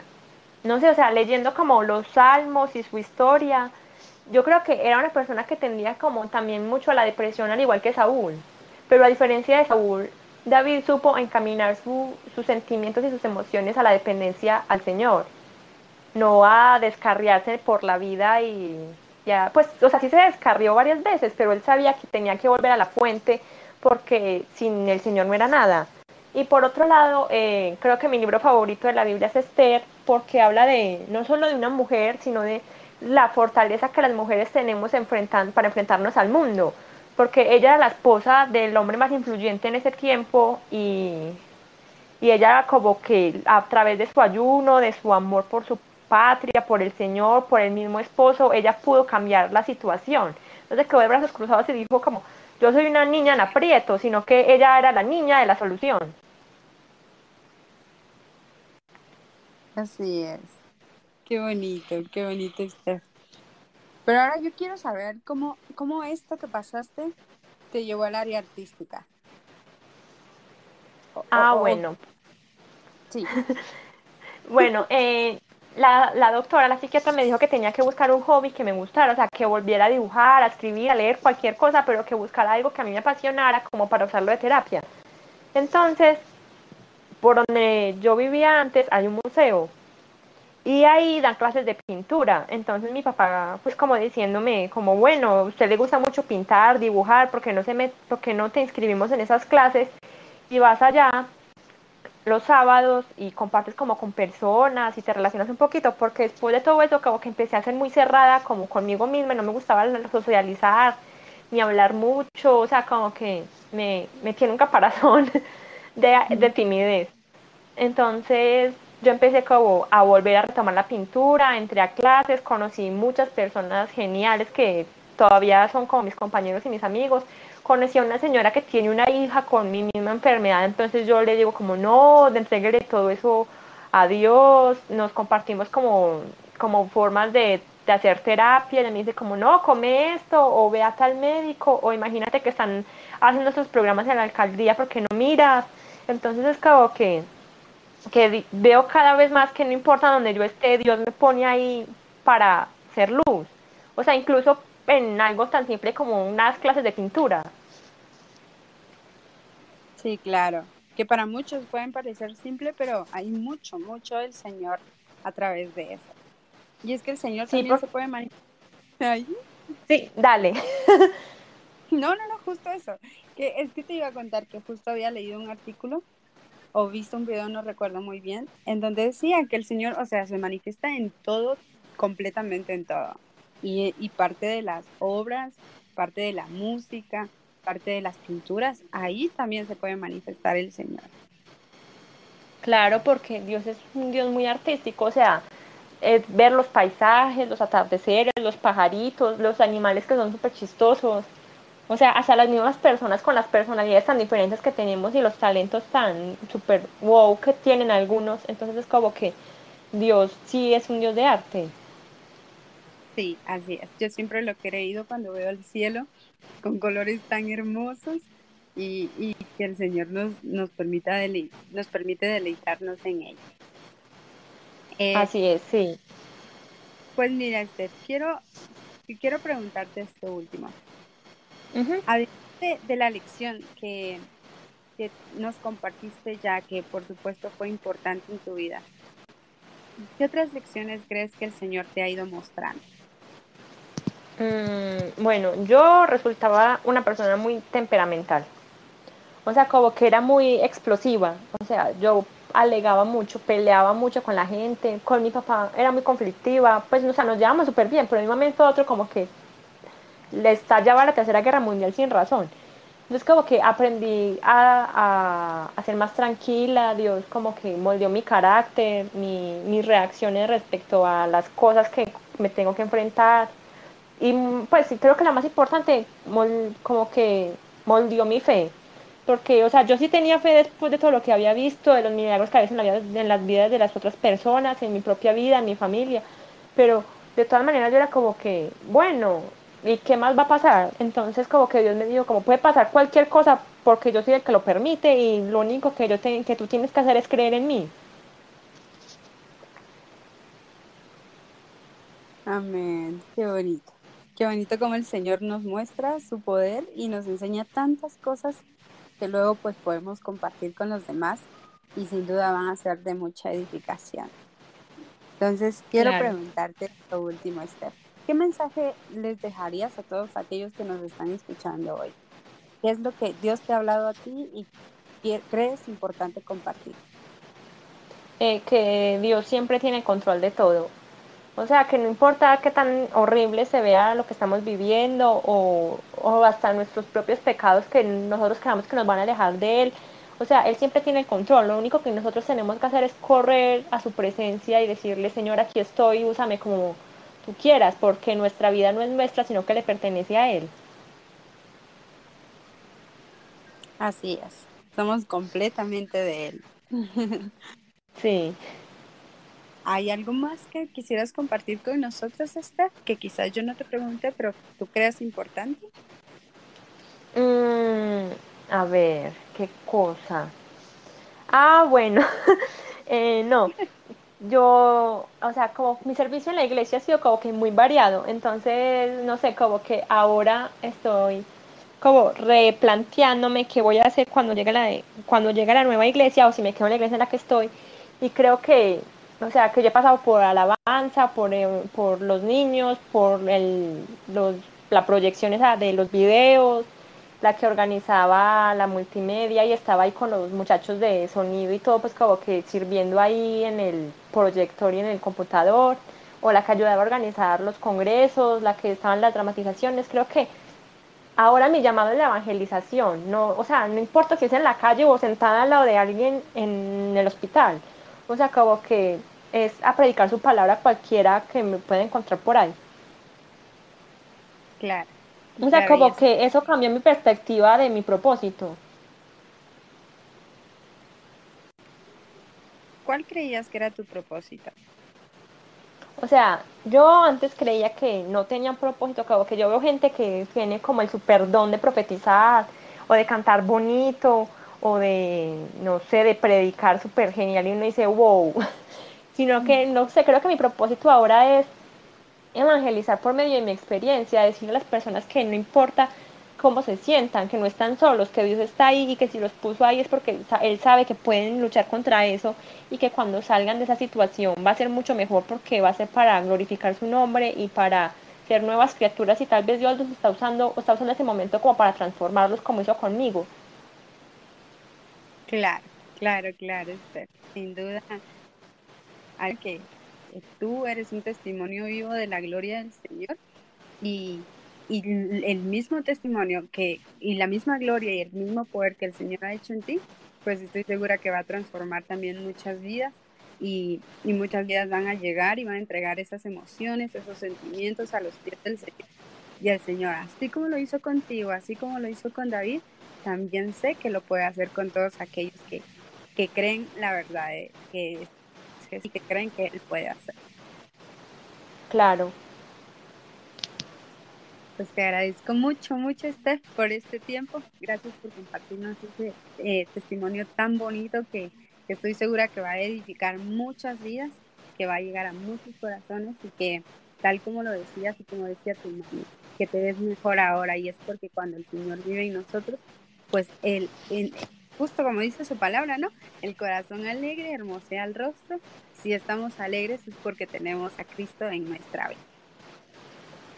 S5: No sé, o sea, leyendo como los salmos y su historia, yo creo que era una persona que tendía como también mucho a la depresión, al igual que Saúl. Pero a diferencia de Saúl, David supo encaminar su- sus sentimientos y sus emociones a la dependencia al Señor, no a descarriarse por la vida y ya, pues, o sea, sí se descarrió varias veces, pero él sabía que tenía que volver a la fuente porque sin el Señor no era nada. Y por otro lado, eh, creo que mi libro favorito de la Biblia es Esther, porque habla de no solo de una mujer, sino de la fortaleza que las mujeres tenemos enfrentan- para enfrentarnos al mundo. Porque ella era la esposa del hombre más influyente en ese tiempo y, y ella como que a través de su ayuno, de su amor por su patria, por el Señor, por el mismo esposo, ella pudo cambiar la situación. Entonces quedó de brazos cruzados y dijo como, yo soy una niña en aprieto, sino que ella era la niña de la solución.
S4: Así es. Qué bonito, qué bonito, Steph. Pero ahora yo quiero saber cómo, cómo esto que pasaste te llevó al área artística. O-
S5: Ah,
S4: o-
S5: bueno.
S4: Sí,
S5: Bueno, eh, la, la doctora, la psiquiatra me dijo que tenía que buscar un hobby que me gustara, o sea, que volviera a dibujar, a escribir, a leer cualquier cosa, pero que buscara algo que a mí me apasionara como para usarlo de terapia. Entonces, por donde yo vivía antes hay un museo y ahí dan clases de pintura. Entonces mi papá, pues como diciéndome, como bueno, a usted le gusta mucho pintar, dibujar, ¿por qué no se me, por qué no te inscribimos en esas clases y vas allá los sábados y compartes como con personas y te relacionas un poquito, porque después de todo eso como que empecé a ser muy cerrada como conmigo misma, no me gustaba socializar ni hablar mucho, o sea, como que me, me tiene un caparazón de, de timidez. Entonces yo empecé como a volver a retomar la pintura, entré a clases, conocí muchas personas geniales que todavía son como mis compañeros y mis amigos. Conocí a una señora que tiene una hija con mi misma enfermedad, entonces yo le digo como no, entreguele todo eso a Dios, nos compartimos como, como formas de, de hacer terapia, ella me dice como no, come esto, o ve a tal médico, o imagínate que están haciendo estos programas en la alcaldía porque no miras, entonces es como que, que veo cada vez más que no importa donde yo esté, Dios me pone ahí para ser luz. O sea, incluso en algo tan simple como unas clases de pintura.
S4: Sí, claro. Que para muchos pueden parecer simple, pero hay mucho, mucho del Señor a través de eso. Y es que el Señor
S5: Sí,
S4: también
S5: por-
S4: se puede manifestar.
S5: Sí, dale.
S4: No, no, no, justo eso. Es que te iba a contar que justo había leído un artículo o visto un video, no recuerdo muy bien, en donde decía que el Señor, o sea, se manifiesta en todo, completamente en todo. Y, y parte de las obras, parte de la música, parte de las pinturas, ahí también se puede manifestar el Señor.
S5: Claro, porque Dios es un Dios muy artístico, o sea, es ver los paisajes, los atardeceres, los pajaritos, los animales que son súper chistosos. O sea, hasta las mismas personas con las personalidades tan diferentes que tenemos y los talentos tan súper wow que tienen algunos. Entonces es como que Dios sí es un Dios de arte.
S4: Sí, así es. Yo siempre lo he creído cuando veo el cielo con colores tan hermosos y, y que el Señor nos, nos, permita delei- nos permite deleitarnos en él. Eh,
S5: Así es, sí.
S4: Pues mira, Esther, quiero, quiero preguntarte esto último. Además de, de la lección que, que nos compartiste ya, que por supuesto fue importante en tu vida, ¿qué otras lecciones crees que el Señor te ha ido mostrando?
S5: Mm, bueno, yo resultaba una persona muy temperamental. O sea, como que era muy explosiva. O sea, yo alegaba mucho, peleaba mucho con la gente. Con mi papá era muy conflictiva. Pues, o sea, nos llevamos súper bien, pero de un momento a otro como que le estallaba la Tercera Guerra Mundial sin razón. Entonces como que aprendí a, a, a ser más tranquila, Dios como que moldeó mi carácter, mi, mis reacciones respecto a las cosas que me tengo que enfrentar. Y mm, pues sí, creo que la más importante, mol- como que moldeó mi fe. Porque, o sea, yo sí tenía fe después de todo lo que había visto, de los milagros que había en, la vida- en las vidas de las otras personas, en mi propia vida, en mi familia. Pero de todas maneras yo era como que, bueno, ¿y qué más va a pasar? Entonces como que Dios me dijo, como puede pasar cualquier cosa porque yo soy el que lo permite y lo único que, yo te- que tú tienes que hacer es creer en mí.
S4: Amén, qué bonito. Qué bonito como el Señor nos muestra su poder y nos enseña tantas cosas que luego pues podemos compartir con los demás y sin duda van a ser de mucha edificación. Entonces, quiero
S5: Claro.
S4: preguntarte lo último, Esther. ¿Qué mensaje les dejarías a todos aquellos que nos están escuchando hoy? ¿Qué es lo que Dios te ha hablado a ti y crees importante compartir?
S5: eh, que Dios siempre tiene control de todo. O sea, que no importa qué tan horrible se vea lo que estamos viviendo o, o hasta nuestros propios pecados que nosotros creamos que nos van a alejar de Él. O sea, Él siempre tiene el control. Lo único que nosotros tenemos que hacer es correr a su presencia y decirle, Señor, aquí estoy, úsame como tú quieras, porque nuestra vida no es nuestra, sino que le pertenece a Él.
S4: Así es, somos completamente de Él.
S5: Sí.
S4: ¿Hay algo más que quisieras compartir con nosotros, Esther? Que quizás yo no te pregunte, pero tú creas importante.
S5: Mm, a ver, qué cosa. Ah, bueno, eh, no, yo, o sea, como mi servicio en la iglesia ha sido como que muy variado, entonces, no sé, como que ahora estoy como replanteándome qué voy a hacer cuando llegue la, cuando llegue la nueva iglesia o si me quedo en la iglesia en la que estoy. Y creo que, o sea, que yo he pasado por alabanza, por, eh, por los niños, por el, los, la proyección esa de los videos, la que organizaba la multimedia y estaba ahí con los muchachos de sonido y todo, pues como que sirviendo ahí en el proyector y en el computador, o la que ayudaba a organizar los congresos, la que estaba en las dramatizaciones, creo que ahora mi llamado es la evangelización, no, o sea, no importa si es en la calle o sentada al lado de alguien en el hospital, o sea, como que es a predicar su palabra a cualquiera que me pueda encontrar por ahí.
S4: Claro.
S5: O sea, como que eso cambió mi perspectiva de mi propósito.
S4: ¿Cuál creías que era tu propósito?
S5: O sea, yo antes creía que no tenía un propósito, como que yo veo gente que tiene como el super don de profetizar, o de cantar bonito, o de, no sé, de predicar súper genial, y uno dice, wow. Sino que, no sé, creo que mi propósito ahora es evangelizar por medio de mi experiencia, decirle a las personas que no importa cómo se sientan, que no están solos, que Dios está ahí y que si los puso ahí es porque él sa- Él sabe que pueden luchar contra eso y que cuando salgan de esa situación va a ser mucho mejor porque va a ser para glorificar su nombre y para ser nuevas criaturas y tal vez Dios los está usando o está usando ese momento como para transformarlos como hizo conmigo.
S4: Claro, claro, claro, Esther. Sin duda, tú eres un testimonio vivo de la gloria del Señor y, el mismo testimonio que, y la misma gloria y el mismo poder que el Señor ha hecho en ti, pues estoy segura que va a transformar también muchas vidas y, muchas vidas van a llegar y van a entregar esas emociones, esos sentimientos a los pies del Señor. Y el Señor, así como lo hizo contigo, así como lo hizo con David, también sé que lo puede hacer con todos aquellos que, que creen la verdad, de que y que creen que Él puede hacer.
S5: Claro.
S4: Pues te agradezco mucho, mucho, Steph, por este tiempo. Gracias por compartirnos ese eh, testimonio tan bonito que, que estoy segura que va a edificar muchas vidas, que va a llegar a muchos corazones y que, tal como lo decías y como decía tu mami, que te ves mejor ahora. Y es porque cuando el Señor vive en nosotros, pues Él, en- justo como dice su palabra, ¿no? El corazón alegre hermosea el rostro. Si estamos alegres es porque tenemos a Cristo en nuestra vida.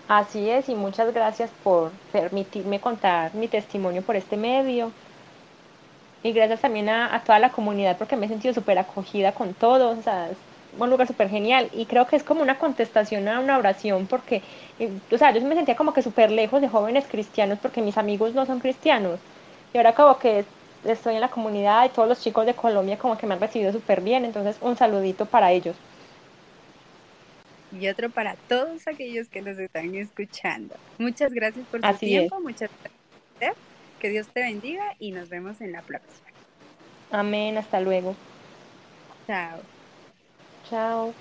S5: Así es, y muchas gracias por permitirme contar mi testimonio por este medio. Y gracias también a, a toda la comunidad porque me he sentido súper acogida con todos. O sea, es un lugar súper genial. Y creo que es como una contestación a una oración porque, eh, o sea, yo me sentía como que súper lejos de jóvenes cristianos porque mis amigos no son cristianos. Y ahora como que estoy en la comunidad y todos los chicos de Colombia como que me han recibido súper bien. Entonces, un saludito para ellos.
S4: y otro para todos aquellos que nos están escuchando. Muchas gracias por tu
S5: Así
S4: tiempo, muchas gracias. Que Dios te bendiga y nos vemos en la próxima.
S5: Amén, hasta luego.
S4: Chao.
S5: Chao.